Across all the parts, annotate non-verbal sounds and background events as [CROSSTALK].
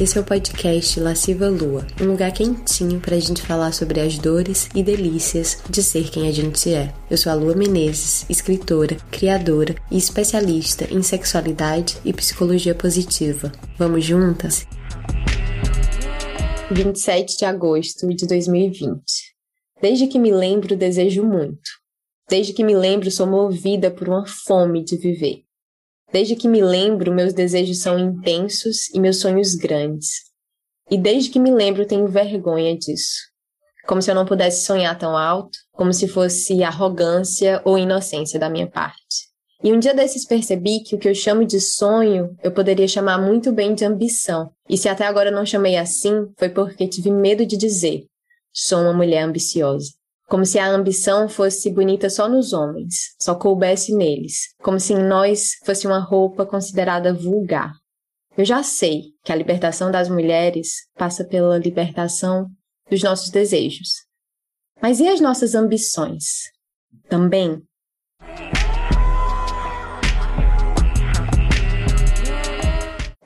Esse é o podcast Lasciva Lua, um lugar quentinho pra gente falar sobre as dores e delícias de ser quem a gente é. Eu sou a Lua Menezes, escritora, criadora e especialista em sexualidade e psicologia positiva. Vamos juntas? 27 de agosto de 2020. Desde que me lembro, desejo muito. Desde que me lembro, sou movida por uma fome de viver. Desde que me lembro, meus desejos são intensos e meus sonhos grandes. E desde que me lembro, tenho vergonha disso. Como se eu não pudesse sonhar tão alto, como se fosse arrogância ou inocência da minha parte. E um dia desses percebi que o que eu chamo de sonho, eu poderia chamar muito bem de ambição. E se até agora não chamei assim, foi porque tive medo de dizer: sou uma mulher ambiciosa. Como se a ambição fosse bonita só nos homens, só coubesse neles, como se em nós fosse uma roupa considerada vulgar. Eu já sei que a libertação das mulheres passa pela libertação dos nossos desejos. Mas e as nossas ambições? Também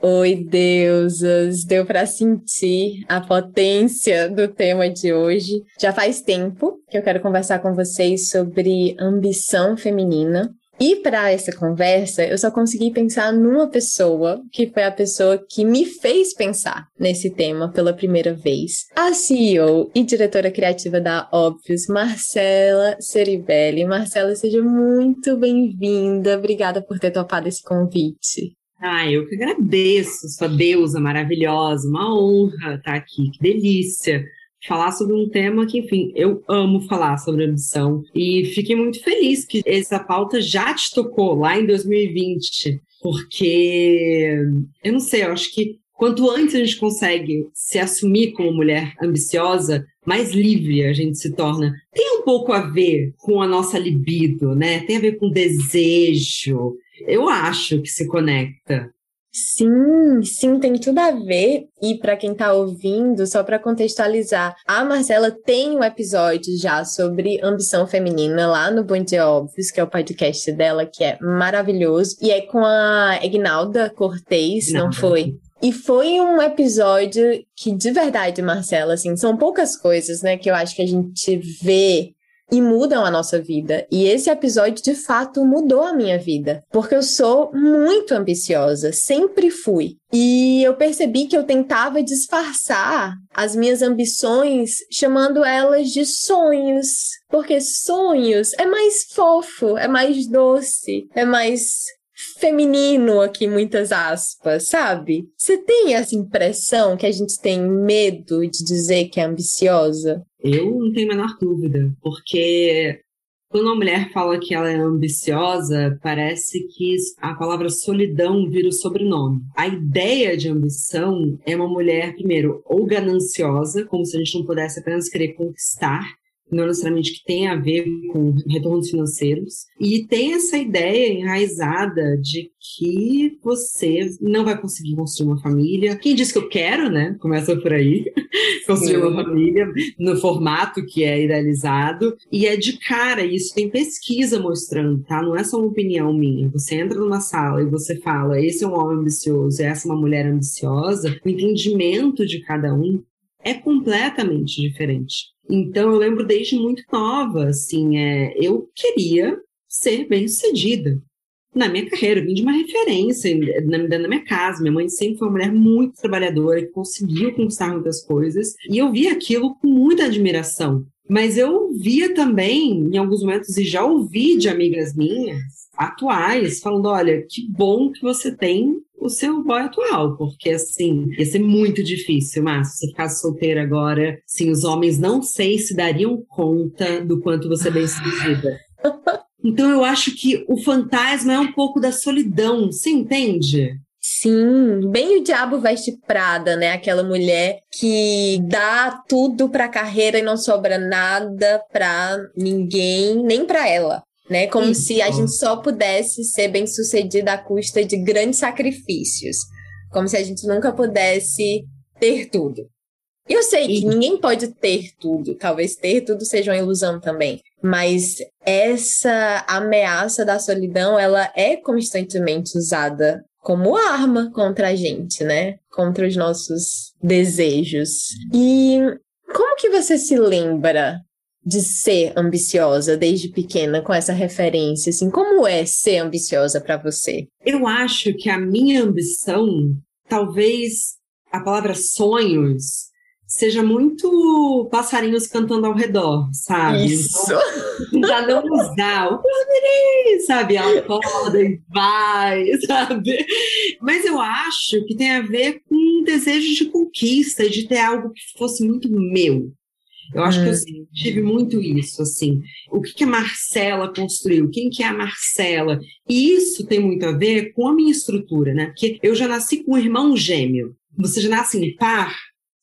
Oi, deusas! Deu para sentir a potência do tema de hoje. Já faz tempo que eu quero conversar com vocês sobre ambição feminina. E para essa conversa, eu só consegui pensar numa pessoa que foi a pessoa que me fez pensar nesse tema pela primeira vez. A CEO e diretora criativa da Óbvios, Marcela Ceribelli. Marcela, seja muito bem-vinda. Obrigada por ter topado esse convite. Ah, eu que agradeço, sua deusa maravilhosa, uma honra estar aqui, que delícia. Falar sobre um tema que, enfim, eu amo falar sobre ambição e fiquei muito feliz que essa pauta já te tocou lá em 2020, porque eu não sei, eu acho que quanto antes a gente consegue se assumir como mulher ambiciosa, mais livre a gente se torna. Tem um pouco a ver com a nossa libido, né? Tem a ver com desejo, eu acho que se conecta. Sim, sim, tem tudo a ver. E para quem está ouvindo, só para contextualizar, a Marcela tem um episódio já sobre ambição feminina lá no Bom Dia Óbvios, que é o podcast dela, que é maravilhoso. E é com a Ignalda Cortez, não foi? E foi um episódio que, de verdade, Marcela, assim, são poucas coisas, né, que eu acho que a gente vê e mudam a nossa vida. E esse episódio, de fato, mudou a minha vida, porque eu sou muito ambiciosa, sempre fui. E eu percebi que eu tentava disfarçar as minhas ambições chamando elas de sonhos, porque sonhos é mais fofo, é mais doce, é mais feminino aqui, muitas aspas, sabe? Você tem essa impressão que a gente tem medo de dizer que é ambiciosa? Eu não tenho a menor dúvida, porque quando uma mulher fala que ela é ambiciosa, parece que a palavra solidão vira o sobrenome. A ideia de ambição é uma mulher, primeiro, ou gananciosa, como se a gente não pudesse apenas querer conquistar, não necessariamente que tem a ver com retornos financeiros, e tem essa ideia enraizada de que você não vai conseguir construir uma família. Quem diz que eu quero, né? Começa por aí. [LAUGHS] construir uma família no formato que é idealizado. E é de cara, isso tem pesquisa mostrando, tá? Não é só uma opinião minha. Você entra numa sala e você fala, esse é um homem ambicioso, essa é uma mulher ambiciosa. O entendimento de cada um é completamente diferente. Então eu lembro desde muito nova, assim, é, eu queria ser bem sucedida na minha carreira, eu vim de uma referência na, na minha casa. Minha mãe sempre foi uma mulher muito trabalhadora, que conseguiu conquistar muitas coisas, e eu via aquilo com muita admiração. Mas eu via também, em alguns momentos, e já ouvi de amigas minhas atuais, falando: olha, que bom que você tem o seu boy atual, porque assim, ia ser muito difícil, mas se você ficasse solteira agora, sim, os homens não sei se dariam conta do quanto você é bem sucedida. [LAUGHS] Então eu acho que o fantasma é um pouco da solidão, você entende? Sim, bem o diabo veste Prada, né? Aquela mulher que dá tudo para a carreira e não sobra nada para ninguém, nem para ela né? Como Isso. se a gente só pudesse ser bem sucedida à custa de grandes sacrifícios. Como se a gente nunca pudesse ter tudo. Eu sei que ninguém pode ter tudo, talvez ter tudo seja uma ilusão também, mas essa ameaça da solidão, ela é constantemente usada como arma contra a gente, né? Contra os nossos desejos. E como que você se lembra de ser ambiciosa desde pequena com essa referência? Assim, como é ser ambiciosa para você? Eu acho que a minha ambição, talvez a palavra sonhos seja muito passarinhos cantando ao redor, sabe? Isso. Então, já não [LAUGHS] usar o sabe? Ela acorda e vai, [LAUGHS] sabe? Mas eu acho que tem a ver com um desejo de conquista, de ter algo que fosse muito meu. Eu acho que eu hum. tive muito isso, assim. O que, que a Marcela construiu? Quem que é a Marcela? E isso tem muito a ver com a minha estrutura, né? Porque eu já nasci com um irmão gêmeo. Você já nasce em par,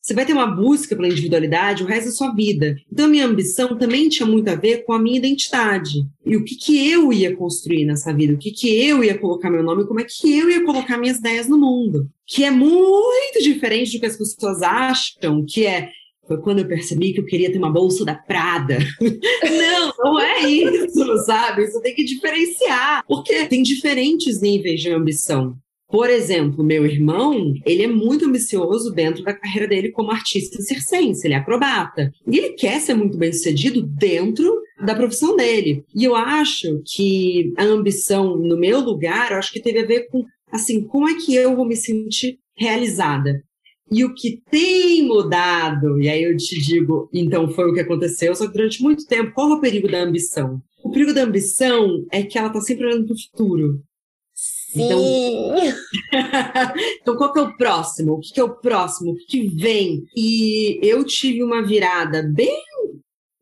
você vai ter uma busca pela individualidade o resto da sua vida. Então, a minha ambição também tinha muito a ver com a minha identidade. E o que, que eu ia construir nessa vida, o que, que eu ia colocar meu nome, como é que eu ia colocar minhas ideias no mundo. Que é muito diferente do que as pessoas acham, que é foi quando eu percebi que eu queria ter uma bolsa da Prada. [LAUGHS] não, não é isso, sabe? Isso tem que diferenciar. Porque tem diferentes níveis de ambição. Por exemplo, meu irmão, ele é muito ambicioso dentro da carreira dele como artista circense, ele é acrobata. E ele quer ser muito bem sucedido dentro da profissão dele. E eu acho que a ambição, no meu lugar, acho que teve a ver com, assim, como é que eu vou me sentir realizada? E o que tem mudado, e aí eu te digo, então foi o que aconteceu, só que durante muito tempo, qual é o perigo da ambição? O perigo da ambição é que ela está sempre olhando para o futuro. Então, [LAUGHS] então, qual que é o próximo? O que, que é o próximo? O que, que vem? E eu tive uma virada bem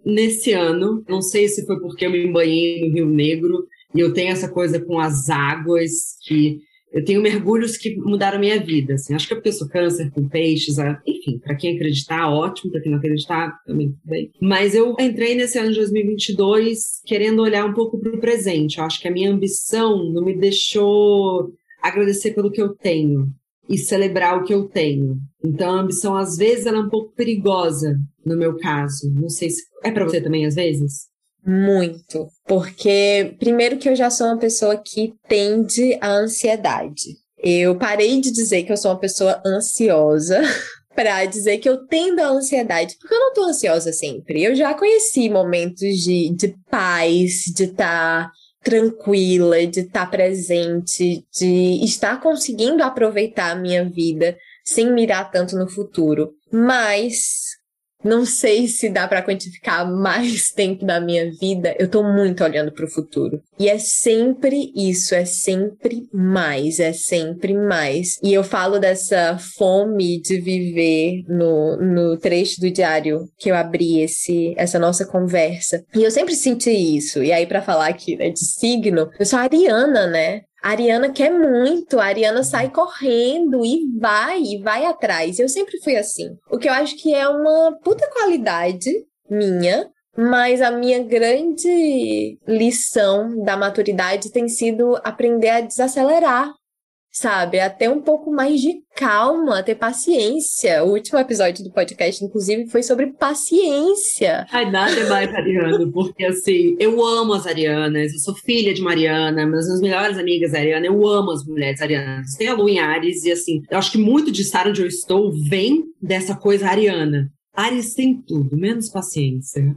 nesse ano. Não sei se foi porque eu me banhei no Rio Negro e eu tenho essa coisa com as águas que eu tenho mergulhos que mudaram minha vida. Assim. Acho que é porque eu sou câncer com peixes, enfim, para quem acreditar, ótimo, para quem não acreditar, também bem. Mas eu entrei nesse ano de 2022 querendo olhar um pouco para o presente. Eu acho que a minha ambição não me deixou agradecer pelo que eu tenho e celebrar o que eu tenho. Então a ambição às vezes ela é um pouco perigosa no meu caso. Não sei se é para você também às vezes. Muito, porque primeiro que eu já sou uma pessoa que tende à ansiedade. Eu parei de dizer que eu sou uma pessoa ansiosa [LAUGHS] para dizer que eu tendo à ansiedade, porque eu não tô ansiosa sempre. Eu já conheci momentos de, de paz, de estar tá tranquila, de estar tá presente, de estar conseguindo aproveitar a minha vida sem mirar tanto no futuro. Mas não sei se dá para quantificar mais [LAUGHS] tempo da minha vida. Eu tô muito olhando para o futuro. E é sempre isso, é sempre mais, é sempre mais. E eu falo dessa fome de viver no, no trecho do diário que eu abri esse, essa nossa conversa. E eu sempre senti isso. E aí, para falar aqui né, de signo, eu sou ariana, né? A Ariana quer muito, a Ariana sai correndo e vai, e vai atrás. Eu sempre fui assim. O que eu acho que é uma puta qualidade minha, mas a minha grande lição da maturidade tem sido aprender a desacelerar sabe? Até um pouco mais de calma, ter paciência. O último episódio do podcast, inclusive, foi sobre paciência. Ai, nada é mais ariano, porque assim, eu amo as arianas, eu sou filha de Mariana, mas as melhores amigas ariana, eu amo as mulheres arianas. Tem a Lu em Ares, e assim, eu acho que muito de estar onde eu estou vem dessa coisa ariana. Ares tem tudo, menos paciência.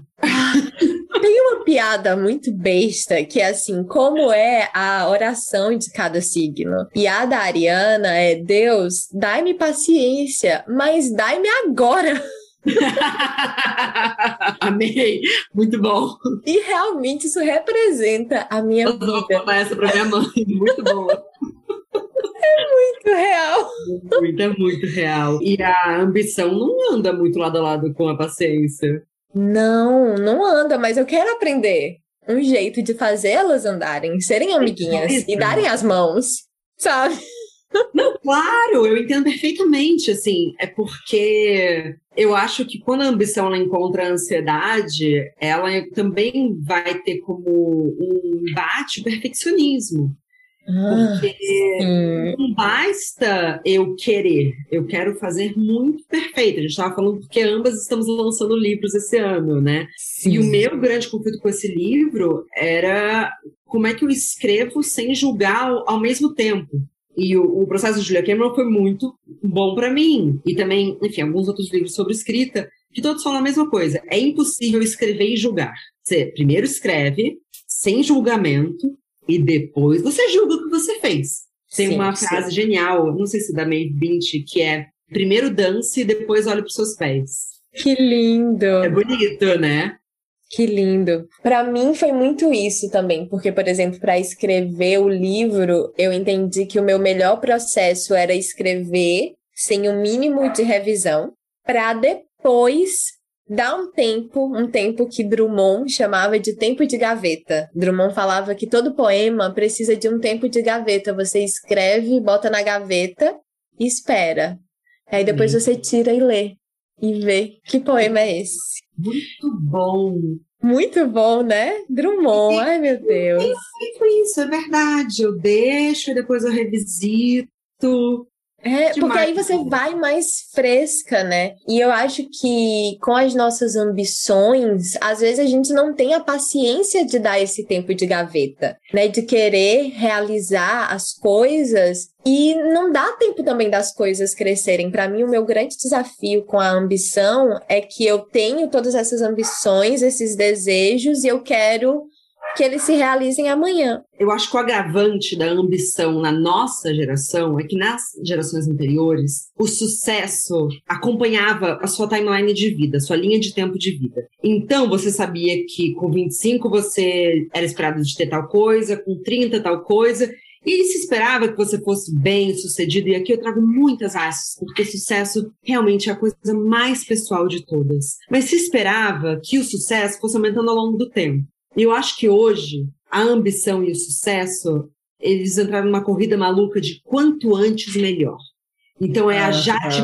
Piada muito besta que é assim: como é a oração de cada signo? E a da Ariana é: Deus, dai-me paciência, mas dai-me agora. [LAUGHS] Amei, muito bom. E realmente isso representa a minha Eu vida. Vou essa pra minha mãe, muito boa. É muito real. Muito, é muito real. E a ambição não anda muito lado a lado com a paciência. Não, não anda, mas eu quero aprender um jeito de fazê-las andarem, serem amiguinhas e darem as mãos, sabe? Não, claro, eu entendo perfeitamente, assim, é porque eu acho que quando a ambição ela encontra a ansiedade, ela também vai ter como um embate o perfeccionismo. Porque ah, não basta eu querer, eu quero fazer muito perfeito. A gente estava falando porque ambas estamos lançando livros esse ano, né? Sim. E o meu grande conflito com esse livro era como é que eu escrevo sem julgar ao mesmo tempo. E o, o processo de Julia Cameron foi muito bom para mim. E também, enfim, alguns outros livros sobre escrita, que todos falam a mesma coisa. É impossível escrever e julgar. Você primeiro escreve, sem julgamento, e depois você julga o que você fez. Tem sim, uma frase sim. genial, não sei se da Maeve Binch, que é primeiro dance e depois olhe para os seus pés. Que lindo! É bonito, né? Que lindo. Para mim foi muito isso também, porque, por exemplo, para escrever o livro, eu entendi que o meu melhor processo era escrever sem o mínimo de revisão, para depois dar um tempo, um tempo que Drummond chamava de tempo de gaveta. Drummond falava que todo poema precisa de um tempo de gaveta. Você escreve, bota na gaveta e espera. Aí depois hum. você tira e lê e vê que poema é esse. Muito bom. Muito bom, né? Drummond, ai meu Deus. Eu feito isso, é verdade. Eu deixo e depois eu revisito. É, porque aí você vai mais fresca, né? E eu acho que com as nossas ambições, às vezes a gente não tem a paciência de dar esse tempo de gaveta, né? De querer realizar as coisas e não dá tempo também das coisas crescerem. Para mim, o meu grande desafio com a ambição é que eu tenho todas essas ambições, esses desejos e eu quero que eles se realizem amanhã. Eu acho que o agravante da ambição na nossa geração é que nas gerações anteriores, o sucesso acompanhava a sua timeline de vida, sua linha de tempo de vida. Então, você sabia que com 25 você era esperado de ter tal coisa, com 30 tal coisa, e se esperava que você fosse bem sucedido, e aqui eu trago muitas asas, porque sucesso realmente é a coisa mais pessoal de todas. Mas se esperava que o sucesso fosse aumentando ao longo do tempo. E eu acho que hoje a ambição e o sucesso, eles entraram numa corrida maluca de quanto antes melhor. Então é a Jade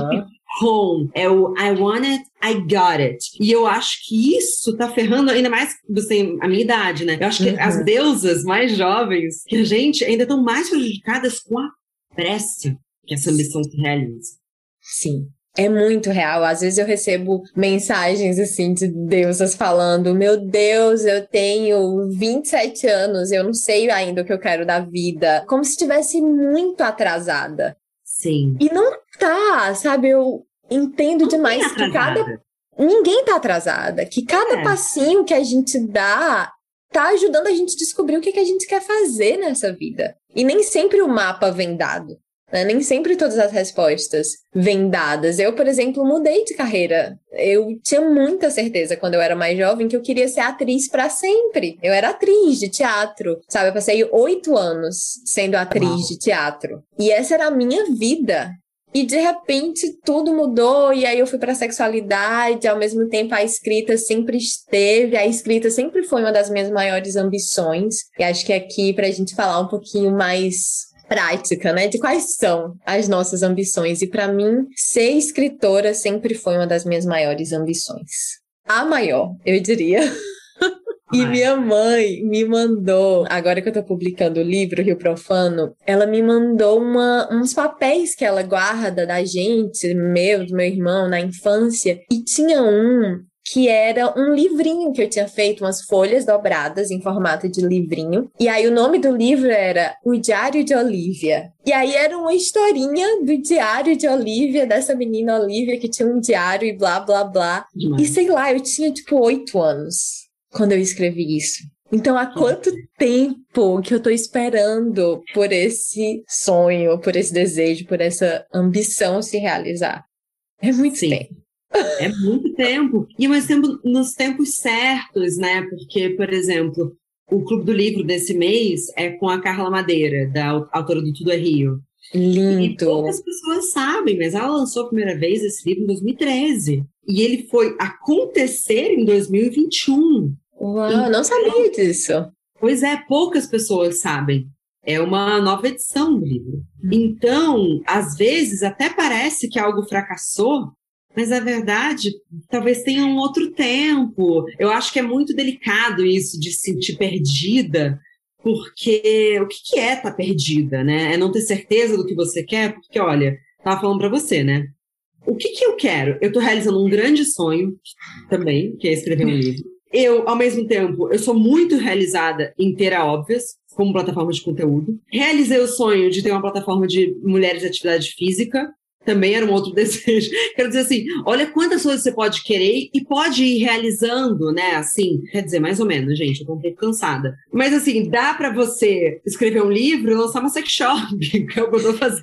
Home, é o I want it, I got it. E eu acho que isso tá ferrando ainda mais você a minha idade, né? Eu acho que uhum. as deusas mais jovens que a gente ainda estão mais prejudicadas com a pressa que essa ambição se realiza. Sim, é muito real. Às vezes eu recebo mensagens assim de deusas falando: Meu Deus, eu tenho 27 anos, eu não sei ainda o que eu quero da vida. Como se estivesse muito atrasada. Sim. E não tá, sabe? Eu entendo não demais que cada. Ninguém tá atrasada. Que cada é. passinho que a gente dá tá ajudando a gente a descobrir o que, que a gente quer fazer nessa vida. E nem sempre o mapa vem dado. Né? Nem sempre todas as respostas vêm dadas. Eu, por exemplo, mudei de carreira. Eu tinha muita certeza quando eu era mais jovem que eu queria ser atriz para sempre. Eu era atriz de teatro, sabe? Eu passei oito anos sendo atriz Uau. de teatro. E essa era a minha vida. E de repente tudo mudou, e aí eu fui para sexualidade, ao mesmo tempo a escrita sempre esteve, a escrita sempre foi uma das minhas maiores ambições. E acho que aqui, para a gente falar um pouquinho mais prática, né? De quais são as nossas ambições. E para mim, ser escritora sempre foi uma das minhas maiores ambições. A maior, eu diria. [LAUGHS] E minha mãe me mandou, agora que eu tô publicando o livro Rio Profano, ela me mandou uma, uns papéis que ela guarda da gente, meu, do meu irmão, na infância. E tinha um que era um livrinho que eu tinha feito, umas folhas dobradas em formato de livrinho. E aí o nome do livro era O Diário de Olivia. E aí era uma historinha do diário de Olivia, dessa menina Olivia que tinha um diário e blá blá blá. E sei lá, eu tinha tipo oito anos quando eu escrevi isso. Então, há quanto tempo que eu tô esperando por esse sonho, por esse desejo, por essa ambição se realizar? É muito Sim. tempo. É muito tempo. E mas tempo nos tempos certos, né? Porque, por exemplo, o Clube do Livro desse mês é com a Carla Madeira, da autora do Tudo é Rio. Lindo. E poucas pessoas sabem, mas ela lançou a primeira vez esse livro em 2013. E ele foi acontecer em 2021. Uau, então, não sabia disso. Pois é, poucas pessoas sabem. É uma nova edição do livro. Então, às vezes, até parece que algo fracassou, mas a verdade talvez tenha um outro tempo. Eu acho que é muito delicado isso de se sentir perdida, porque o que, é estar tá perdida, né? É não ter certeza do que você quer, porque olha, tava falando para você, né? O que, que eu quero? Eu estou realizando um grande sonho também, que é escrever um livro. Eu, ao mesmo tempo, eu sou muito realizada em ter a óbvias, como plataforma de conteúdo. Realizei o sonho de ter uma plataforma de mulheres de atividade física também era um outro [LAUGHS] desejo. Quero dizer assim, olha quantas coisas você pode querer e pode ir realizando, né? Assim, quer dizer, mais ou menos, gente, eu tô um pouco cansada. Mas assim, dá para você escrever um livro e lançar uma sex shop, [LAUGHS] que é o que eu tô fazendo.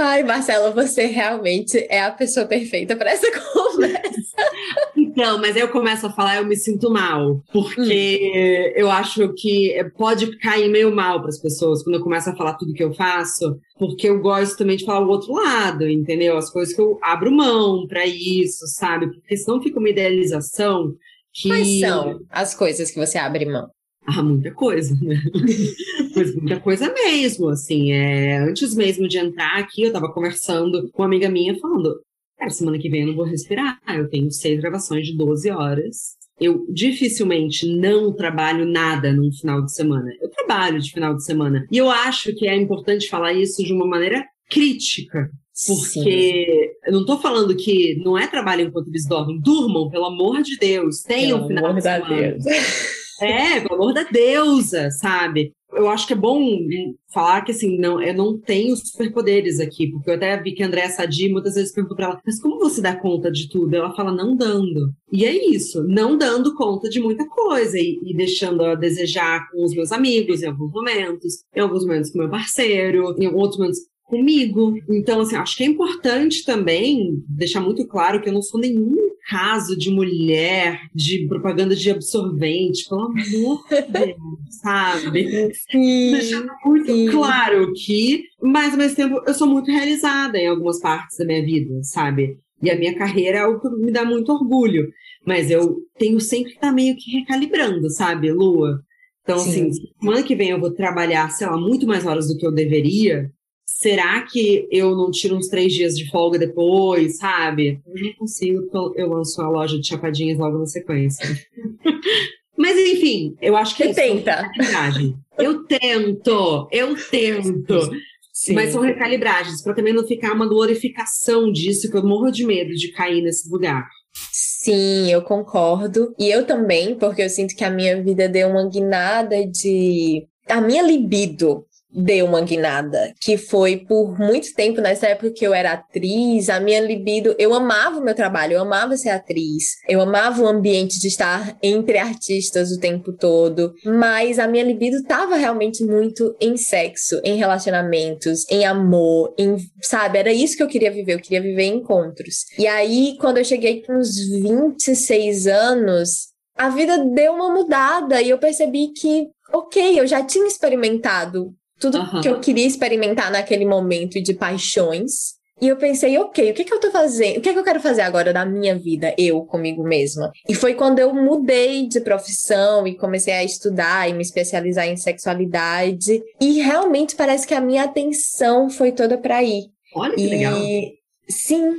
Ai, Marcela, você realmente é a pessoa perfeita para essa [LAUGHS] conversa. Então, mas aí eu começo a falar, eu me sinto mal, porque hum. eu acho que pode cair meio mal para as pessoas quando eu começo a falar tudo que eu faço, porque eu gosto também de falar o outro lado, entendeu? As coisas que eu abro mão para isso, sabe? Porque senão fica uma idealização que. Quais são as coisas que você abre mão? Ah, muita coisa, né? [LAUGHS] Mas muita coisa mesmo, assim. É... Antes mesmo de entrar aqui, eu tava conversando com uma amiga minha falando: Cara, semana que vem eu não vou respirar. Eu tenho seis gravações de 12 horas eu dificilmente não trabalho nada num final de semana. Eu trabalho de final de semana. E eu acho que é importante falar isso de uma maneira crítica. Porque Sim. eu não estou falando que não é trabalho enquanto eles dormem. Durmam, pelo amor de Deus. Tenham um final de semana. Deus. [LAUGHS] É, amor da deusa, sabe? eu acho que é bom falar que, assim, não, eu não tenho superpoderes aqui, porque eu até vi que a Andréa Sadi muitas vezes perguntou pra ela, mas como você dá conta de tudo? Ela fala, não dando. E é isso, não dando conta de muita coisa e, e deixando a desejar com os meus amigos em alguns momentos, em alguns momentos com meu parceiro, em outros momentos comigo. Então, assim, acho que é importante também deixar muito claro que eu não sou nenhum caso de mulher de propaganda de absorvente, pelo amor de [LAUGHS] Deus, sabe? Sim, Deixando muito sim. claro que, mas ao mesmo tempo, eu sou muito realizada em algumas partes da minha vida, sabe? E a minha carreira é algo que me dá muito orgulho. Mas eu tenho sempre que estar meio que recalibrando, sabe, Lua? Então, Sim. assim, semana que vem eu vou trabalhar, sei lá, muito mais horas do que eu deveria, será que eu não tiro uns três dias de folga depois, sabe? Eu não consigo, eu lanço a loja de chapadinhas logo na sequência. [LAUGHS] Mas enfim, eu acho que Você é tenta. Eu tento, eu tento. Sim. Mas são recalibragens, para também não ficar uma glorificação disso, que eu morro de medo de cair nesse lugar. Sim, eu concordo. E eu também, porque eu sinto que a minha vida deu uma guinada de. A minha libido deu uma guinada, que foi por muito tempo, nessa época que eu era atriz, a minha libido, eu amava o meu trabalho, eu amava ser atriz, eu amava o ambiente de estar entre artistas o tempo todo, mas a minha libido estava realmente muito em sexo, em relacionamentos, em amor, em, sabe, era isso que eu queria viver, eu queria viver encontros. E aí, quando eu cheguei com uns 26 anos, a vida deu uma mudada e eu percebi que ok, eu já tinha experimentado tudo uhum. que eu queria experimentar naquele momento de paixões. E eu pensei, ok, o que, que eu tô fazendo? O que, que eu quero fazer agora da minha vida, eu comigo mesma? E foi quando eu mudei de profissão e comecei a estudar e me especializar em sexualidade. E realmente parece que a minha atenção foi toda para aí. Olha que e... legal. Sim,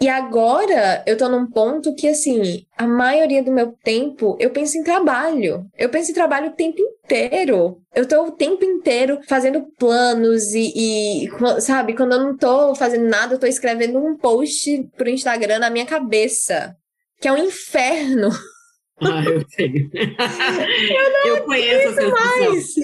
e agora eu tô num ponto que, assim, a maioria do meu tempo eu penso em trabalho. Eu penso em trabalho o tempo inteiro. Eu tô o tempo inteiro fazendo planos e, e, sabe, quando eu não tô fazendo nada, eu tô escrevendo um post pro Instagram na minha cabeça. Que é um inferno. Ah, eu sei. [LAUGHS] eu, eu conheço a sensação. Mais.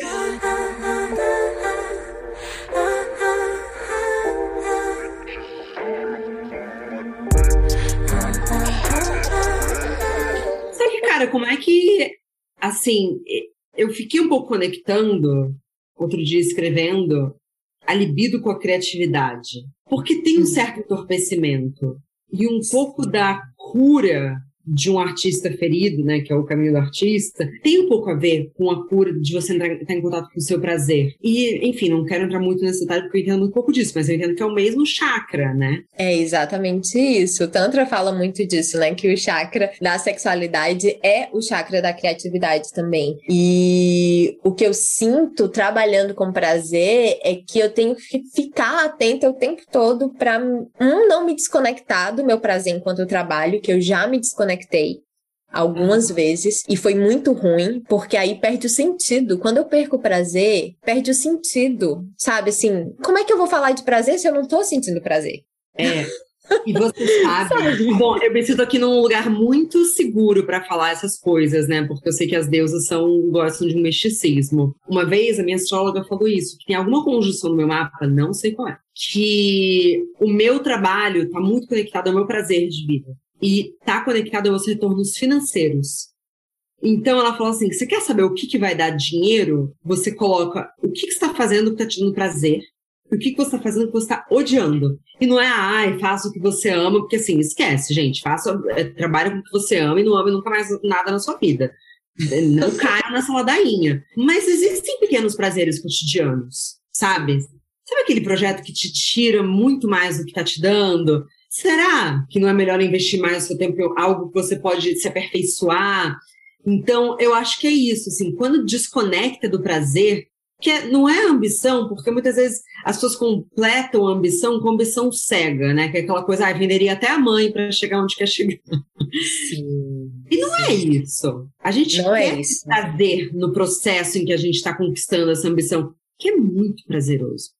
Cara, como é que, assim, eu fiquei um pouco conectando, outro dia escrevendo, a libido com a criatividade. Porque tem um certo entorpecimento e um pouco da cura de um artista ferido, né, que é o caminho do artista, tem um pouco a ver com a cura de você entrar, estar em contato com o seu prazer. E, enfim, não quero entrar muito nesse detalhe porque eu entendo um pouco disso, mas eu entendo que é o mesmo chakra, né? É exatamente isso. O Tantra fala muito disso, né, que o chakra da sexualidade é o chakra da criatividade também. E o que eu sinto trabalhando com prazer é que eu tenho que ficar atenta o tempo todo para um não me desconectar do meu prazer enquanto eu trabalho, que eu já me desconectei desconectei algumas vezes e foi muito ruim, porque aí perde o sentido. Quando eu perco o prazer, perde o sentido, sabe? Assim, como é que eu vou falar de prazer se eu não tô sentindo prazer? É. E você [LAUGHS] sabe, sabe, bom, eu me sinto aqui num lugar muito seguro para falar essas coisas, né? Porque eu sei que as deusas são gostam de um misticismo. Uma vez a minha astróloga falou isso, que tem alguma conjunção no meu mapa, não sei qual é, que o meu trabalho está muito conectado ao meu prazer de vida e está conectado aos retornos financeiros. Então ela falou assim: você quer saber o que, que vai dar dinheiro? Você coloca o que, que você está fazendo que está te dando prazer, o que, que você está fazendo que você está odiando. E não é, ai, faça o que você ama, porque assim, esquece, gente, faça, é, trabalhe com o que você ama e não ame nunca mais nada na sua vida. Não [LAUGHS] caia nessa ladainha. Mas existem pequenos prazeres cotidianos, sabe? Sabe aquele projeto que te tira muito mais do que está te dando? Será que não é melhor investir mais o seu tempo em algo que você pode se aperfeiçoar? Então, eu acho que é isso, assim, quando desconecta do prazer, que é, não é ambição, porque muitas vezes as pessoas completam a ambição com ambição cega, né? Que é aquela coisa, ah, venderia até a mãe para chegar onde quer chegar. Sim. E não é sim. é isso. A gente não é quer é isso. prazer no processo em que a gente está conquistando essa ambição, que é muito prazeroso.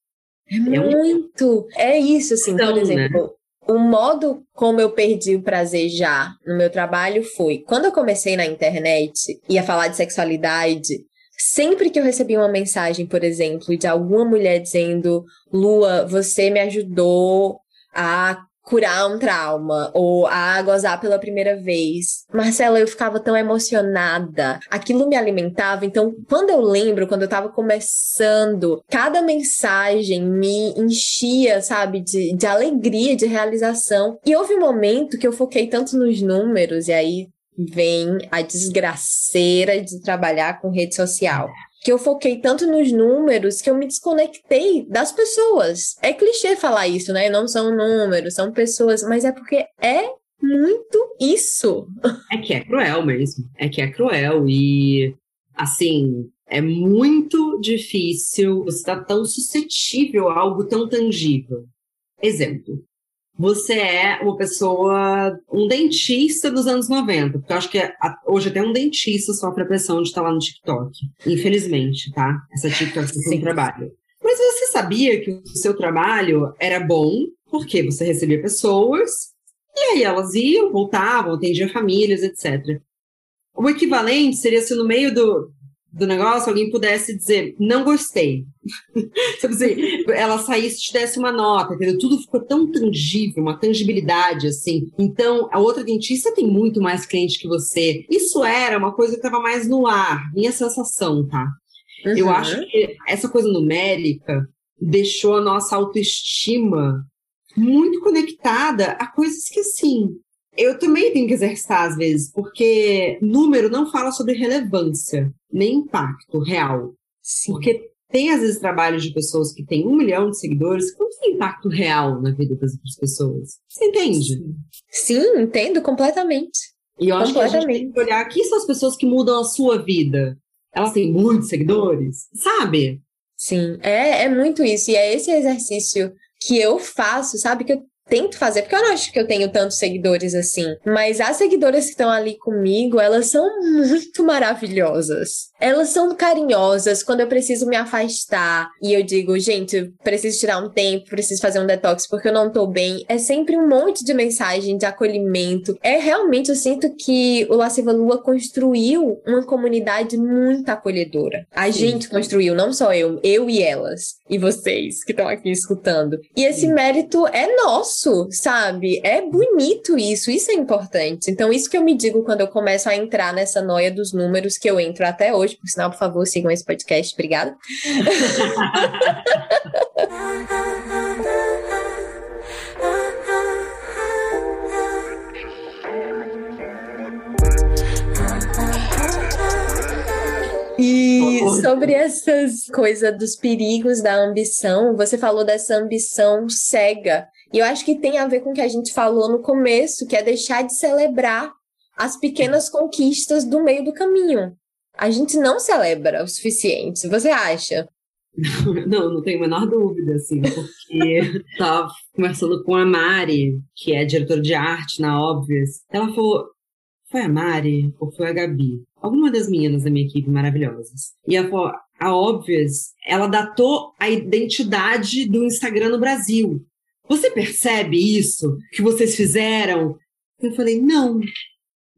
É, muito. É isso, assim, então, por né? exemplo. Né? O modo como eu perdi o prazer já no meu trabalho foi quando eu comecei na internet ia falar de sexualidade, Sempre que eu recebi uma mensagem, por exemplo, de alguma mulher dizendo: Lua, você me ajudou a curar um trauma ou a gozar pela primeira vez. Marcela, eu ficava tão emocionada. Aquilo me alimentava. Então, quando eu lembro, quando eu tava começando, cada mensagem me enchia, sabe, de, de alegria, de realização. E houve um momento que eu foquei tanto nos números, e aí vem a desgraceira de trabalhar com rede social. Que eu foquei tanto nos números que eu me desconectei das pessoas. É clichê falar isso, né? Não são números, são pessoas, mas é porque é muito isso. É que é cruel mesmo. É que é cruel. E, assim, é muito difícil você estar tão suscetível a algo tão tangível. Exemplo, você é uma pessoa, um dentista dos anos 90, porque eu acho que é, hoje até um dentista sofre a pressão de estar lá no TikTok. Infelizmente, tá? Essa TikTok é seu trabalho. Mas você sabia que o seu trabalho era bom porque você recebia pessoas e aí elas iam, voltavam, atendiam famílias, etc. O equivalente seria se no meio do, do negócio alguém pudesse dizer, não gostei. [LAUGHS] Sabe assim, ela saísse e te desse uma nota, entendeu? Tudo ficou tão tangível, uma tangibilidade, assim. Então, a outra dentista tem muito mais cliente que você. Isso era uma coisa que estava mais no ar, minha sensação, tá? Uhum. Eu acho que essa coisa numérica deixou a nossa autoestima muito conectada a coisas que, assim, eu também tenho que exercitar às vezes, porque número não fala sobre relevância, nem impacto real. Sim. Porque tem às vezes trabalhos de pessoas que têm um milhão de seguidores que não tem impacto real na vida das outras pessoas. Você entende? Sim, entendo completamente. E eu acho que a gente tem que olhar quem são as pessoas que mudam a sua vida. Elas têm muitos seguidores, sabe? Sim, é, é muito isso. E é esse exercício que eu faço, sabe? Que eu tento fazer, porque eu não acho que eu tenho tantos seguidores assim, mas as seguidoras que estão ali comigo, elas são [LAUGHS] muito maravilhosas. Elas são carinhosas quando eu preciso me afastar e eu digo, gente, preciso tirar um tempo, preciso fazer um detox porque eu não tô bem. É sempre um monte de mensagem de acolhimento. É realmente, eu sinto que o Lasciva Lua construiu uma comunidade muito acolhedora. A Sim. gente construiu, não só eu, eu e elas, e vocês que estão aqui escutando. E esse Sim. mérito é nosso, sabe? É bonito isso, isso é importante. Então, isso que eu me digo quando eu começo a entrar nessa noia dos números que eu entro até hoje por sinal, por favor, sigam esse podcast. Obrigada. E sobre essas coisas dos perigos da ambição, você falou dessa ambição cega. E eu acho que tem a ver com o que a gente falou no começo, que é deixar de celebrar as pequenas conquistas do meio do caminho a gente não celebra o suficiente. Você acha? [LAUGHS] Não, não tenho a menor dúvida, assim, porque estava conversando com a Mari, que é diretora de arte na Óbvias. Ela falou: foi a Mari ou foi a Gabi? Alguma das meninas da minha equipe maravilhosas. E ela falou: a Óbvias, ela datou a identidade do Instagram no Brasil. você percebe isso que vocês fizeram? Eu falei, não.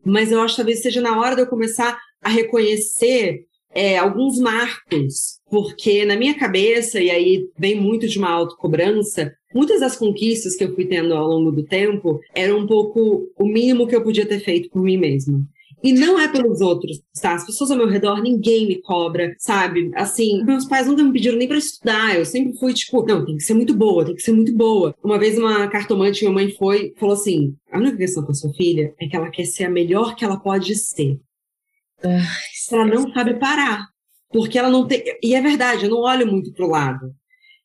Mas eu acho que talvez seja na hora de eu começar a reconhecer é, alguns marcos, porque na minha cabeça, e aí vem muito de uma autocobrança, muitas das conquistas que eu fui tendo ao longo do tempo eram um pouco o mínimo que eu podia ter feito por mim mesma. E não é pelos outros, tá? As pessoas ao meu redor, ninguém me cobra, sabe? Assim, meus pais nunca me pediram nem para estudar. Eu sempre fui tipo, não, tem que ser muito boa, tem que ser muito boa. Uma vez uma cartomante, minha mãe foi, falou assim: a única questão com a sua filha é que ela quer ser a melhor que ela pode ser. Ela não sabe parar. Porque ela não tem. E é verdade, eu não olho muito pro lado.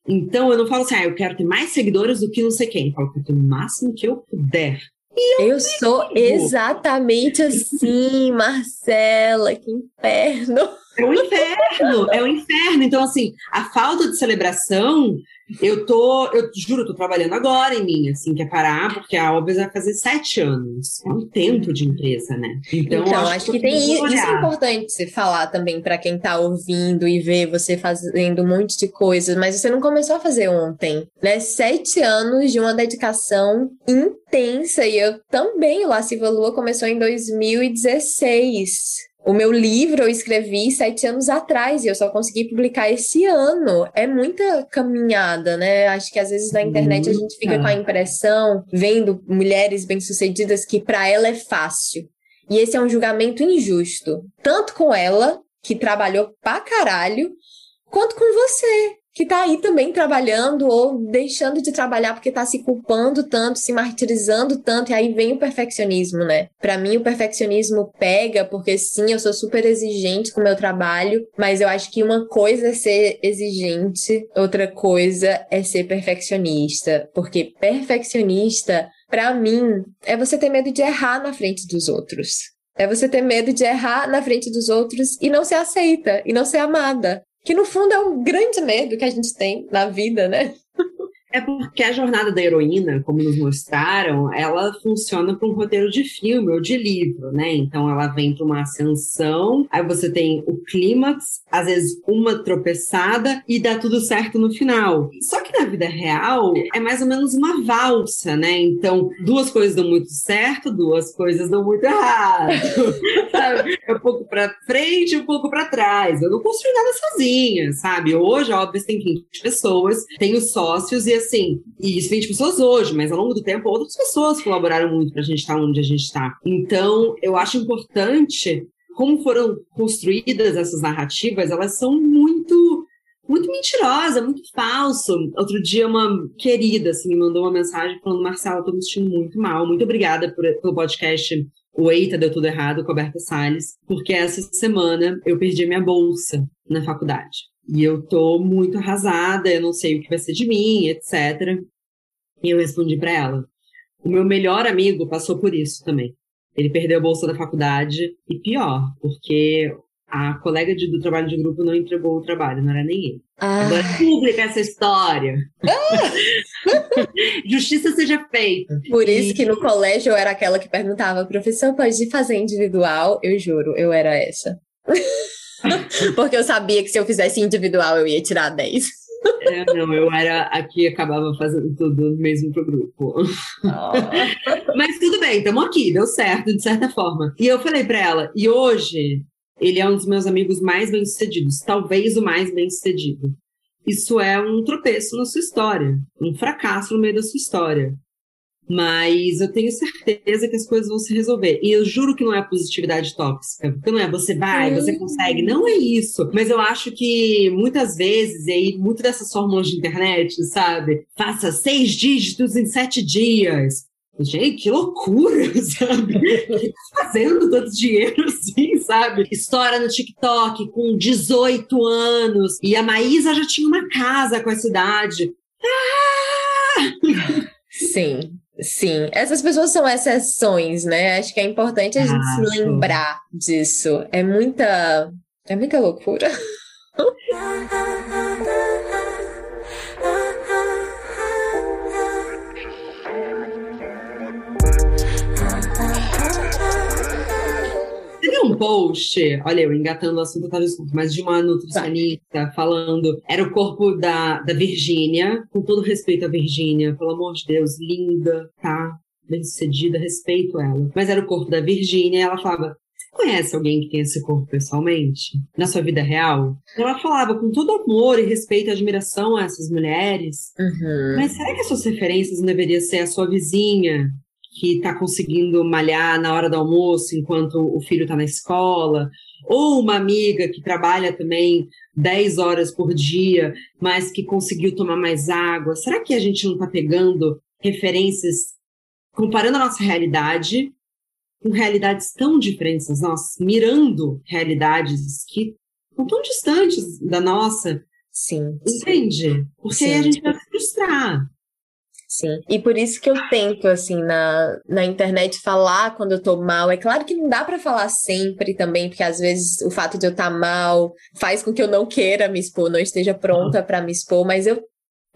Então eu não falo assim, ah, eu quero ter mais seguidores do que não sei quem. Eu falo que eu tenho o máximo que eu puder. Eu, eu sou exatamente assim, Marcela, que inferno. É o inferno, é o inferno. Então, assim, a falta de celebração eu tô, eu juro, eu tô trabalhando agora em mim, assim, que é parar, porque a Obras vai fazer sete anos. É um tempo de empresa, né? Então, então acho, acho, que, que tem isso, isso é importante você falar também para quem tá ouvindo e ver você fazendo um monte de coisas, mas você não começou a fazer ontem, né? Sete anos de uma dedicação intensa, e eu também, o Lasciva Lua começou em 2016. O meu livro eu escrevi sete anos atrás e eu só consegui publicar esse ano. É muita caminhada, né? Acho que às vezes na internet a gente fica com a impressão, vendo mulheres bem-sucedidas, que para ela é fácil. E esse é um julgamento injusto, tanto com ela, que trabalhou pra caralho, quanto com você, que está aí também trabalhando ou deixando de trabalhar porque está se culpando tanto, se martirizando tanto, e aí vem o perfeccionismo, né? Para mim, o perfeccionismo pega, porque sim, eu sou super exigente com o meu trabalho, mas eu acho que uma coisa é ser exigente, outra coisa é ser perfeccionista, porque perfeccionista, para mim, é você ter medo de errar na frente dos outros. É você ter medo de errar na frente dos outros e não ser aceita, e não ser amada. Que no fundo é um grande medo que a gente tem na vida, né? É porque a jornada da heroína, como nos mostraram, ela funciona para um roteiro de filme ou de livro, né? Então ela vem para uma ascensão, aí você tem o clímax, às vezes uma tropeçada e dá tudo certo no final. Só que na vida real é mais ou menos uma valsa, né? Então duas coisas dão muito certo, duas coisas dão muito errado. [LAUGHS] É um pouco para frente, um pouco para trás. Eu não construí nada sozinha, sabe? Hoje, óbvio, tem 20 pessoas, tenho sócios e assim, e isso 20 pessoas hoje, mas ao longo do tempo outras pessoas colaboraram muito para a gente estar tá onde a gente está. Então, eu acho importante como foram construídas essas narrativas, elas são muito muito mentirosa, muito falso. Outro dia, uma querida assim, me mandou uma mensagem falando: Marcela, tô me sentindo muito mal. Muito obrigada por, pelo podcast O Eita Deu Tudo Errado, com a Berta Salles, porque essa semana eu perdi minha bolsa na faculdade. E eu tô muito arrasada, eu não sei o que vai ser de mim, etc. E eu respondi para ela. O meu melhor amigo passou por isso também. Ele perdeu a bolsa da faculdade e pior, porque a colega de, do trabalho de grupo não entregou o trabalho, não era nem ele. Ah. Agora pública essa história. Ah. [LAUGHS] Justiça seja feita. Por isso que no colégio eu era aquela que perguntava, professor, pode fazer individual? Eu juro, eu era essa. [LAUGHS] Porque eu sabia que se eu fizesse individual eu ia tirar 10. É, não, eu era aqui acabava fazendo tudo mesmo pro grupo. Oh. [LAUGHS] Mas tudo bem, estamos aqui, deu certo, de certa forma. E eu falei para ela, e hoje ele é um dos meus amigos mais bem-sucedidos, talvez o mais bem-sucedido. Isso é um tropeço na sua história, um fracasso no meio da sua história. Mas eu tenho certeza que as coisas vão se resolver. E eu juro que não é positividade tóxica. Porque não é você vai, você consegue. Não é isso. Mas eu acho que muitas vezes, e aí, muito dessas fórmulas de internet, sabe? Faça seis dígitos em sete dias. Gente, que loucura, [LAUGHS] sabe? fazendo tanto dinheiro assim, sabe? História no TikTok com 18 anos. E a Maísa já tinha uma casa com essa idade. Ah! Sim. Sim, essas pessoas são exceções, né? Acho que é importante a gente ah, se lembrar disso. É muita. É muita loucura. [LAUGHS] post, olha, eu engatando o assunto, talvez, mas de uma nutricionista tá. falando, era o corpo da, da Virgínia, com todo respeito à Virgínia, pelo amor de Deus, linda, tá? Bem sucedida, respeito ela. Mas era o corpo da Virgínia, e ela falava: conhece alguém que tem esse corpo pessoalmente? Na sua vida real? Ela falava com todo amor e respeito e admiração a essas mulheres. Uhum. Mas será que as suas referências não deveriam ser a sua vizinha? Que está conseguindo malhar na hora do almoço enquanto o filho está na escola, ou uma amiga que trabalha também 10 horas por dia, mas que conseguiu tomar mais água. Será que a gente não está pegando referências, comparando a nossa realidade com realidades tão diferentes das nossas, mirando realidades que são tão distantes da nossa. Sim. Entende? Porque sim. a gente vai se frustrar. Sim. E por isso que eu tento, assim, na, na internet falar quando eu tô mal. É claro que não dá para falar sempre também, porque às vezes o fato de eu estar tá mal faz com que eu não queira me expor, não esteja pronta para me expor, mas eu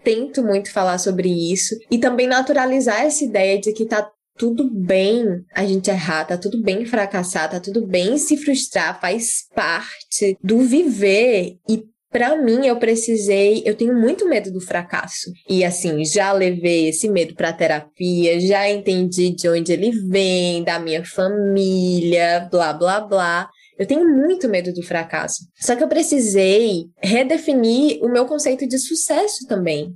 tento muito falar sobre isso e também naturalizar essa ideia de que tá tudo bem a gente errar, tá tudo bem fracassar, tá tudo bem se frustrar, faz parte do viver e para mim, eu precisei, eu tenho muito medo do fracasso. E assim, já levei esse medo para terapia, já entendi de onde ele vem, da minha família, blá blá blá. Eu tenho muito medo do fracasso. Só que eu precisei redefinir o meu conceito de sucesso também.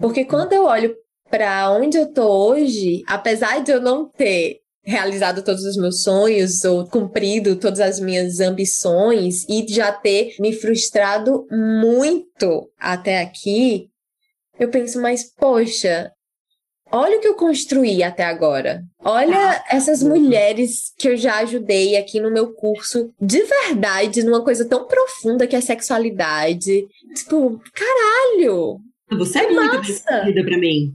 Porque quando eu olho para onde eu tô hoje, apesar de eu não ter realizado todos os meus sonhos ou cumprido todas as minhas ambições e já ter me frustrado muito até aqui, eu penso, mas poxa, olha o que eu construí até agora. Olha ah, essas mulheres que eu já ajudei aqui no meu curso, de verdade, numa coisa tão profunda que é sexualidade. Tipo, caralho! Você é, é muito decidida pra mim.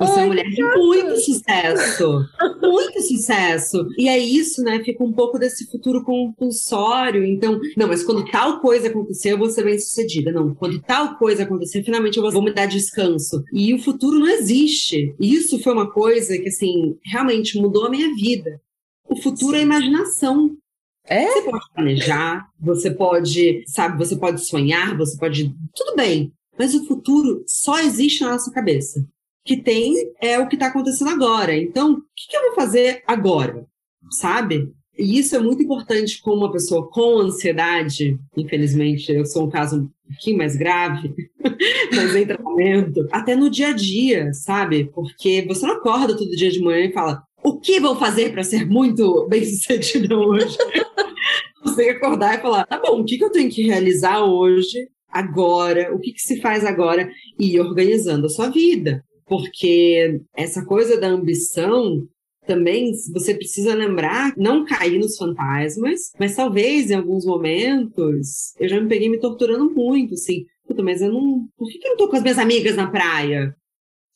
Você é uma mulher de muito sucesso. muito sucesso. E é isso, né? Fica um pouco desse futuro compulsório. Então, não, mas quando tal coisa acontecer, eu vou ser bem sucedida. Não, quando tal coisa acontecer, finalmente eu vou me dar descanso. E o futuro não existe. E isso foi uma coisa que, assim, realmente mudou a minha vida. O futuro é imaginação. É? Você pode planejar, você pode, sabe, você pode sonhar, você pode. Tudo bem. Mas o futuro só existe na nossa cabeça que tem é o que está acontecendo agora. Então, o que, que eu vou fazer agora? Sabe? E isso é muito importante com uma pessoa com ansiedade. Infelizmente, eu sou um caso um pouquinho mais grave, [LAUGHS] mas em tratamento. Até no dia a dia, sabe? Porque você não acorda todo dia de manhã e fala: o que vou fazer para ser muito bem sucedida hoje? [LAUGHS] você tem que acordar e falar: tá bom, o que, que eu tenho que realizar hoje, agora? O que, que se faz agora? E ir organizando a sua vida porque essa coisa da ambição também você precisa lembrar, não cair nos fantasmas, mas talvez em alguns momentos eu já me peguei me torturando muito, assim. Puta, mas eu não. Por que, eu não tô com as minhas amigas na praia?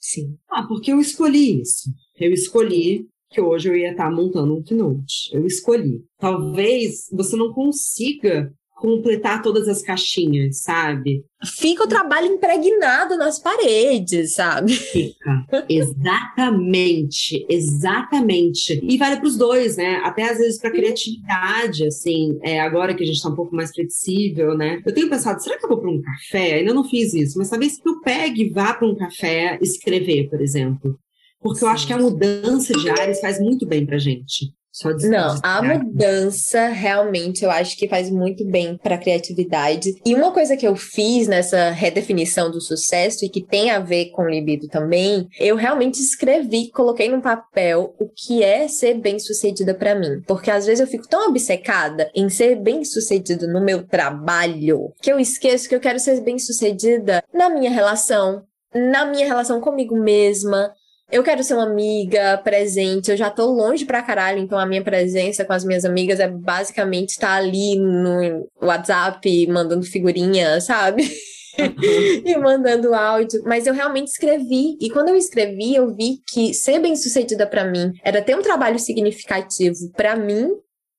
Sim. Ah, porque eu escolhi isso. Eu escolhi que hoje eu ia estar montando um keynote. Eu escolhi. Talvez você não consiga completar todas as caixinhas, sabe? Fica o trabalho impregnado nas paredes, sabe? Fica. exatamente, exatamente. E vale para os dois, né? Até às vezes para criatividade, assim, é, agora que a gente está um pouco mais flexível, né? Eu tenho pensado, será que eu vou para um café? Ainda não fiz isso, mas talvez que eu pegue e vá para um café escrever, por exemplo. Porque eu acho que a mudança de áreas faz muito bem pra gente. Só Não, a mudança realmente eu acho que faz muito bem para a criatividade. E uma coisa que eu fiz nessa redefinição do sucesso e que tem a ver com libido também, eu realmente escrevi, coloquei no papel o que é ser bem-sucedida para mim, porque às vezes eu fico tão obcecada em ser bem-sucedida no meu trabalho que eu esqueço que eu quero ser bem-sucedida na minha relação, na minha relação comigo mesma, eu quero ser uma amiga presente, eu já tô longe pra caralho, então a minha presença com as minhas amigas é basicamente estar tá ali no WhatsApp mandando figurinha, sabe? [LAUGHS] E mandando áudio, mas eu realmente escrevi. E quando eu escrevi, eu vi que ser bem-sucedida para mim era ter um trabalho significativo para mim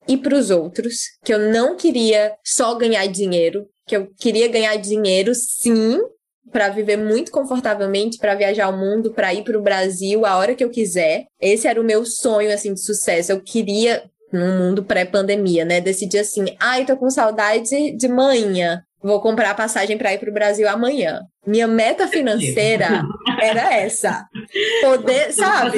e para os outros, que eu não queria só ganhar dinheiro, que eu queria ganhar dinheiro sim, para viver muito confortavelmente, para viajar o mundo, para ir para o Brasil a hora que eu quiser. Esse era o meu sonho assim de sucesso. Eu queria no mundo pré-pandemia, né? Decidi assim, ai, tô com saudade de manhã. Vou comprar a passagem para ir para o Brasil amanhã. Minha meta financeira [LAUGHS] era essa. Poder, sabe?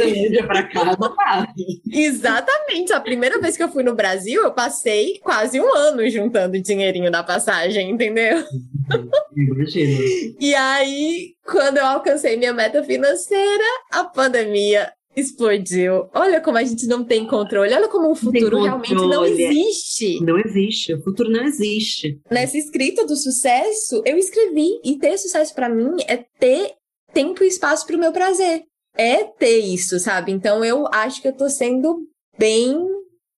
Casa, Exatamente. A primeira vez que eu fui no Brasil, eu passei quase um ano juntando dinheirinho da passagem, entendeu? Imagina. E aí, quando eu alcancei minha meta financeira, a pandemia explodiu. Olha como a gente não tem controle. Olha como o futuro realmente não existe. Não existe. O futuro não existe. Nessa escrita do sucesso, eu escrevi. E ter sucesso para mim é ter tempo e espaço para o meu prazer. É ter isso, sabe? Então eu acho que eu tô sendo bem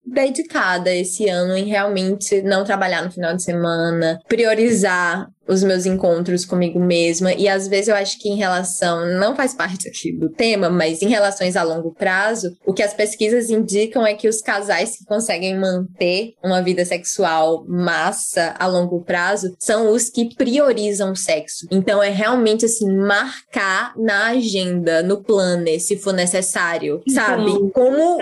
dedicada esse ano em realmente não trabalhar no final de semana, priorizar os meus encontros comigo mesma. E às vezes eu acho que em relação, não faz parte aqui do tema, mas em relações a longo prazo, o que as pesquisas indicam é que os casais que conseguem manter uma vida sexual massa a longo prazo são os que priorizam o sexo. Então é realmente assim, marcar na agenda, no planner, se for necessário, sabe? Como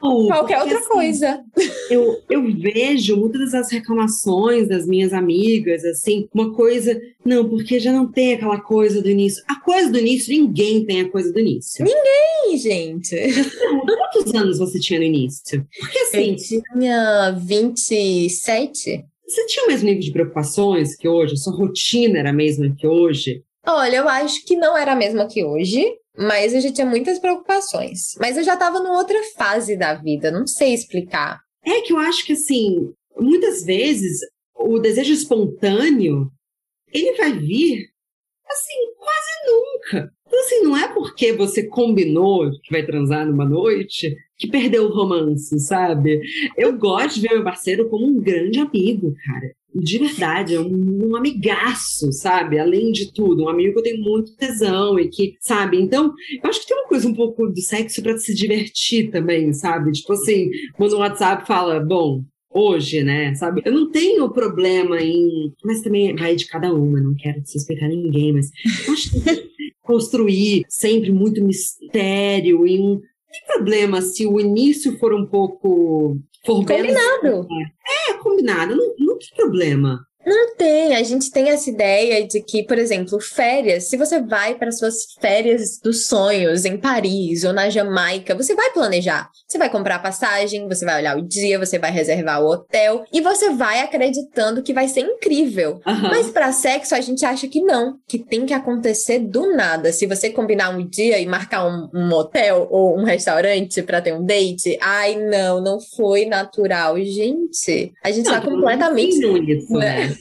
qualquer outra assim, coisa. Eu, eu vejo muitas das reclamações das minhas amigas, assim, uma coisa, não, porque já não tem aquela coisa do início. A coisa do início, ninguém tem a coisa do início. Ninguém, gente. Quantos anos você tinha no início? Porque assim. Eu tinha 27. Você tinha o mesmo nível de preocupações que hoje? A sua rotina era a mesma que hoje? Olha, eu acho que não era a mesma que hoje. Mas eu já tinha muitas preocupações. Mas eu já estava numa outra fase da vida, não sei explicar. É que eu acho que, assim, muitas vezes o desejo espontâneo, ele vai vir, assim, quase nunca. Então, assim, não é porque você combinou que vai transar numa noite que perdeu o romance, sabe? Eu gosto de ver meu parceiro como um grande amigo, cara de verdade, é um, um, amigaço, sabe? Além de tudo, um amigo que eu tenho muito tesão e que, sabe? Então, eu acho que tem uma coisa um pouco do sexo para se divertir também, sabe? Tipo assim, quando o WhatsApp fala, bom, hoje, né? Sabe? Eu não tenho problema em. Mas também vai de cada uma, não quero suspeitar ninguém, mas eu acho que construir sempre muito mistério e um. Não tem problema se o início for um pouco For combinado. É, combinado. Não, não tem problema. Não tem. A gente tem essa ideia de que, por exemplo, férias, se você vai para suas férias dos sonhos em Paris ou na Jamaica, você vai planejar. Você vai comprar passagem, você vai olhar o dia, você vai reservar o hotel e você vai acreditando que vai ser incrível. Uhum. Mas para sexo a gente acha que não, que tem que acontecer do nada. Se você combinar um dia e marcar um, um hotel ou um restaurante para ter um date, ai não, não foi natural. Gente, a gente não, tá completamente. Isso, né?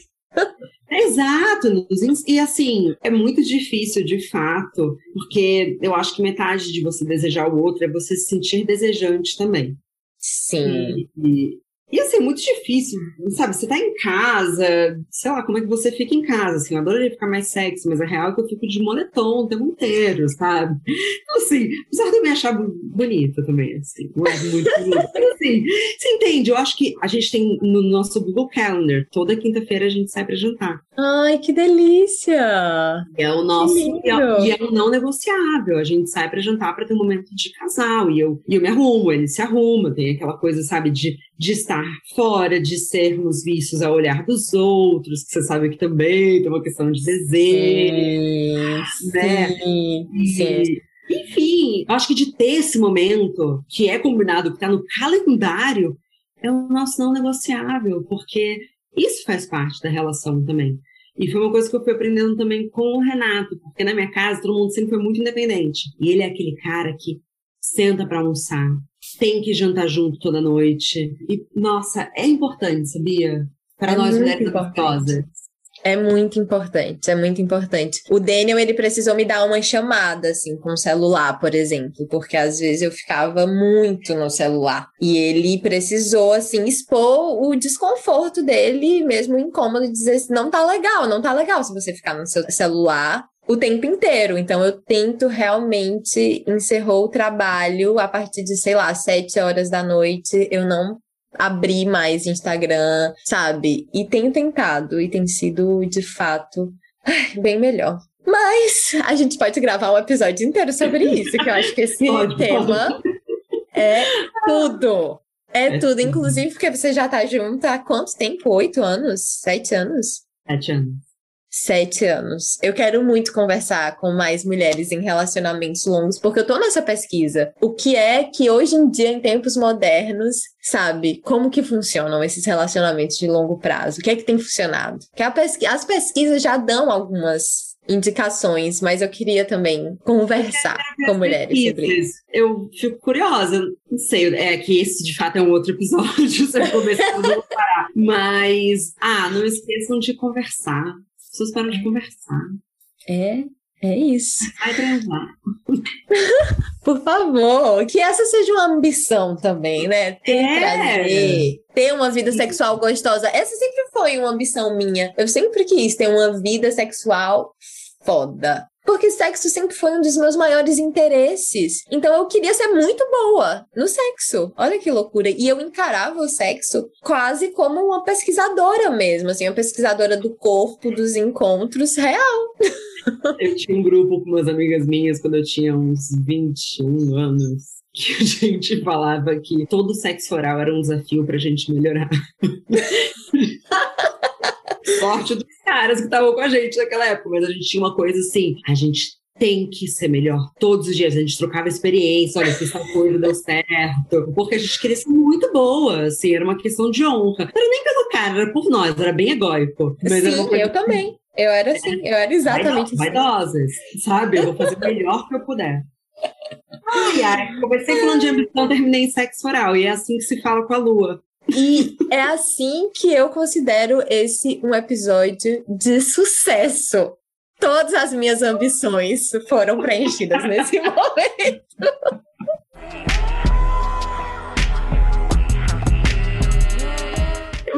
Exato, e assim, é muito difícil de fato, porque eu acho que metade de você desejar o outro é você se sentir desejante também. Sim. E, e assim, é muito difícil, sabe? Você tá em casa, sei lá, como é que você fica em casa, assim, eu adoraria ficar mais sexy, mas a real é que eu fico de moletom o tempo inteiro, sabe? Então, assim, apesar de eu me achar bonita também, assim, não é muito bonita, assim, você entende? Eu acho que a gente tem no nosso Google Calendar, toda quinta-feira a gente sai pra jantar. Ai, que delícia! E é o nosso, e é, e é o não negociável, a gente sai pra jantar pra ter um momento de casal, e eu, e eu me arrumo, ele se arruma, tem aquela coisa, sabe, de de estar fora, de sermos vistos ao olhar dos outros, que você sabe que também tem uma questão de desejo, sim, né? Sim, e, sim. Enfim, acho que de ter esse momento que é combinado, que está no calendário, é o nosso não negociável, porque isso faz parte da relação também. E foi uma coisa que eu fui aprendendo também com o Renato, porque na minha casa todo mundo sempre foi muito independente. E ele é aquele cara que senta para almoçar, tem que jantar junto toda noite. E, nossa, é importante, sabia? Para é nós mulheres gostosas. É muito importante, é muito importante. O Daniel, ele precisou me dar uma chamada, assim, com o celular, por exemplo, porque às vezes eu ficava muito no celular. E ele precisou, assim, expor o desconforto dele, mesmo incômodo, e dizer assim, não tá legal, não tá legal se você ficar no seu celular o tempo inteiro. Então eu tento realmente encerrou o trabalho a partir de, sei lá, sete horas da noite. Eu não abri mais Instagram, sabe? E tenho tentado e tem sido de fato bem melhor. Mas a gente pode gravar um episódio inteiro sobre isso, que eu acho que esse [LAUGHS] tema é tudo. É, é tudo, tudo, inclusive porque você já tá junto há quanto tempo? Oito anos? Sete anos? Sete anos. Sete anos. Eu quero muito conversar com mais mulheres em relacionamentos longos, porque eu tô nessa pesquisa. O que é que hoje em dia, em tempos modernos, sabe, como que funcionam esses relacionamentos de longo prazo? O que é que tem funcionado? Que as pesquisas já dão algumas indicações, mas eu queria também conversar com mulheres sobre isso. Eu fico curiosa, não sei, é que esse de fato é um outro episódio, [LAUGHS] se eu começar a parar. Mas, ah, não esqueçam de conversar pessoas param de conversar. É, é isso. Vai transar. [LAUGHS] Por favor, que essa seja uma ambição também, né? Ter é. prazer, ter uma vida sexual gostosa. Essa sempre foi uma ambição minha. Eu sempre quis ter uma vida sexual foda. Porque sexo sempre foi um dos meus maiores interesses. Então eu queria ser muito boa no sexo. Olha que loucura. E eu encarava o sexo quase como uma pesquisadora mesmo, assim, uma pesquisadora do corpo, dos encontros real. [LAUGHS] Eu tinha um grupo com umas amigas minhas quando eu tinha uns 21 anos [LAUGHS] que a gente falava que todo sexo oral era um desafio pra gente melhorar. [LAUGHS] Sorte dos caras que estavam com a gente naquela época, mas a gente tinha uma coisa assim, a gente tem que ser melhor todos os dias. A gente trocava experiência, olha, fiz tal coisa, deu certo. Porque a gente queria ser muito boa, assim, era uma questão de honra. Não era nem pelo cara, era por nós, era bem egóico. Mas Sim, eu que... também. Eu era assim, eu era exatamente assim. Vaidosas, sabe? Eu vou fazer o melhor que eu puder. Ai, ai, comecei falando de ambição, terminei em sexo oral. E é assim que se fala com a lua. E é assim que eu considero esse um episódio de sucesso. Todas as minhas ambições foram preenchidas nesse [LAUGHS] momento.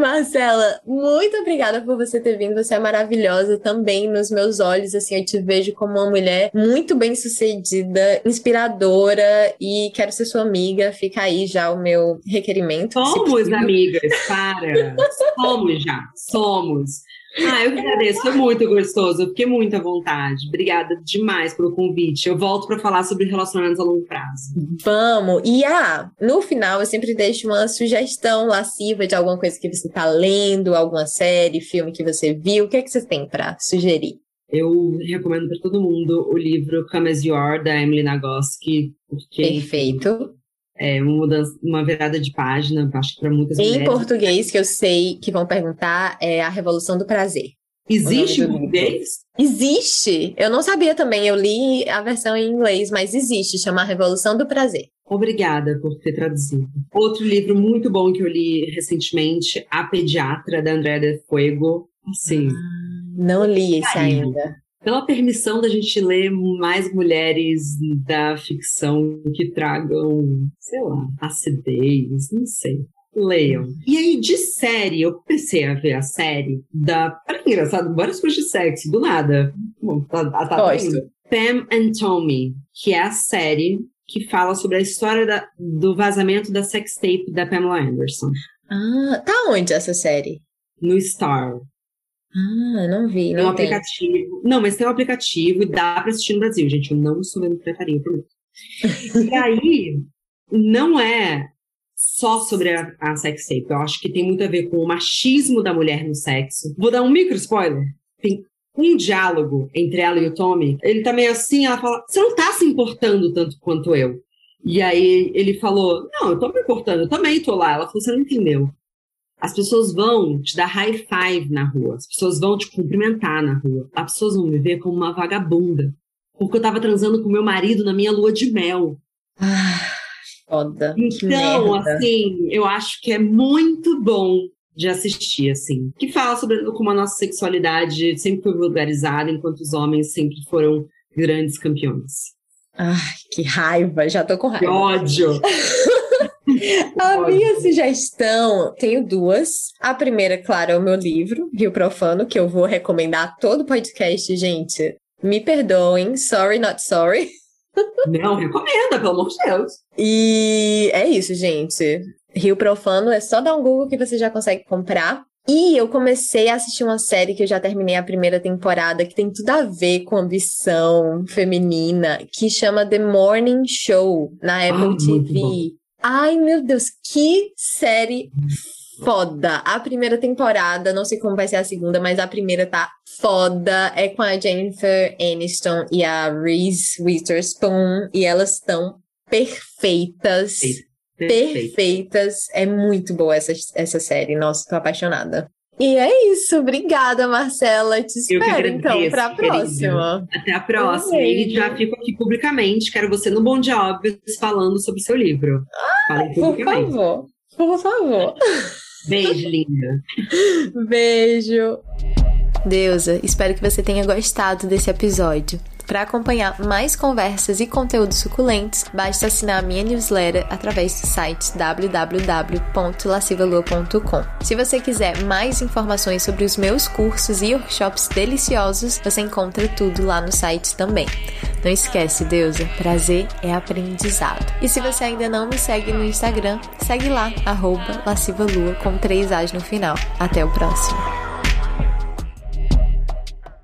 Marcela, muito obrigada por você ter vindo. Você é maravilhosa também nos meus olhos. Assim, eu te vejo como uma mulher muito bem sucedida, inspiradora e quero ser sua amiga. Fica aí já o meu requerimento. Somos amigas, para. [LAUGHS] somos já, somos. Ah, eu que agradeço, foi muito gostoso, eu fiquei muito à vontade. Obrigada demais pelo convite. Eu volto para falar sobre relacionamentos a longo prazo. Vamos! E ah, no final eu sempre deixo uma sugestão lasciva de alguma coisa que você está lendo, alguma série, filme que você viu. O que é que você tem para sugerir? Eu recomendo para todo mundo o livro Come As You Are, da Emily Nagoski. Porque, Perfeito é, uma mudança, uma virada de página, acho que para muitas em mulheres. Em português, que eu sei que vão perguntar, é A Revolução do Prazer. Existe em português? Existe. Eu não sabia também, eu li a versão em inglês, mas existe, chama A Revolução do Prazer. Obrigada por ter traduzido. Outro livro muito bom que eu li recentemente, A Pediatra, da Andrea de Fuego. Assim. Ah, não li esse ainda pela permissão da gente ler mais mulheres da ficção que tragam, sei lá, acidez, não sei. Leiam. E aí, de série, eu comecei a ver a série da. Para que engraçado, várias coisas de sexo, do nada. Bom, tá, tá, tá Pam and Tommy, que é a série que fala sobre a história da, do vazamento da sextape da Pamela Anderson. Ah, tá onde essa série? No Star. Ah, não vi. Não tem um aplicativo. Não, mas tem um aplicativo e dá para assistir no Brasil, gente. Eu não sou vendo pretaria, prometo. e [LAUGHS] aí, não é só sobre a, a sex tape. Eu acho que tem muito a ver com o machismo da mulher no sexo. Vou dar um micro spoiler. Tem um diálogo entre ela e o Tommy. Ele tá meio assim, ela fala: Você não tá se importando tanto quanto eu. E aí ele falou: Não, eu tô me importando, eu também tô lá. Ela falou: Você não entendeu. As pessoas vão te dar high five na rua, as pessoas vão te cumprimentar na rua, as pessoas vão me ver como uma vagabunda, porque eu tava transando com meu marido na minha lua de mel. Ah, foda. Então, assim, eu acho que é muito bom de assistir, assim. Que fala sobre como a nossa sexualidade sempre foi vulgarizada, enquanto os homens sempre foram grandes campeões. Ai, que raiva, já tô com raiva. Que ódio! [LAUGHS] A minha sugestão, tenho duas. A primeira, claro, é o meu livro, Rio Profano, que eu vou recomendar a todo podcast, gente. Me perdoem, sorry, not sorry. Não, recomenda, pelo amor de Deus. E é isso, gente. Rio Profano é só dar um Google que você já consegue comprar. E eu comecei a assistir uma série que eu já terminei a primeira temporada, que tem tudo a ver com ambição feminina, que chama The Morning Show, na Apple ah, TV. Ai, meu Deus, que série foda. A primeira temporada, não sei como vai ser a segunda, mas a primeira tá foda. É com a Jennifer Aniston e a Reese Witherspoon. E elas estão perfeitas. Perfeita. Perfeitas. É muito boa essa, essa série. Nossa, tô apaixonada. E é isso. Obrigada, Marcela. Te espero, então, para a próxima. Até a próxima. E já fico aqui publicamente. Quero você no Bom Jobs falando sobre o seu livro. Ah, por favor. Por favor. Beijo, linda. Beijo. Deusa, espero que você tenha gostado desse episódio. Para acompanhar mais conversas e conteúdos suculentos, basta assinar a minha newsletter através do site www.lascivalua.com. Se você quiser mais informações sobre os meus cursos e workshops deliciosos, você encontra tudo lá no site também. Não esquece, deusa, prazer é aprendizado. E se você ainda não me segue no Instagram, segue lá, arroba lascivalua com três As no final. Até o próximo.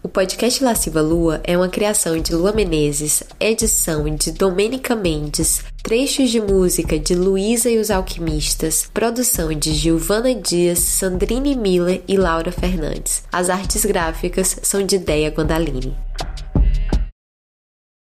O podcast Lasciva Lua é uma criação de Lua Menezes, edição de Domênica Mendes, trechos de música de Luísa e os Alquimistas, produção de Giovana Dias, Sandrine Miller e Laura Fernandes. As artes gráficas são de Deia Guandaline.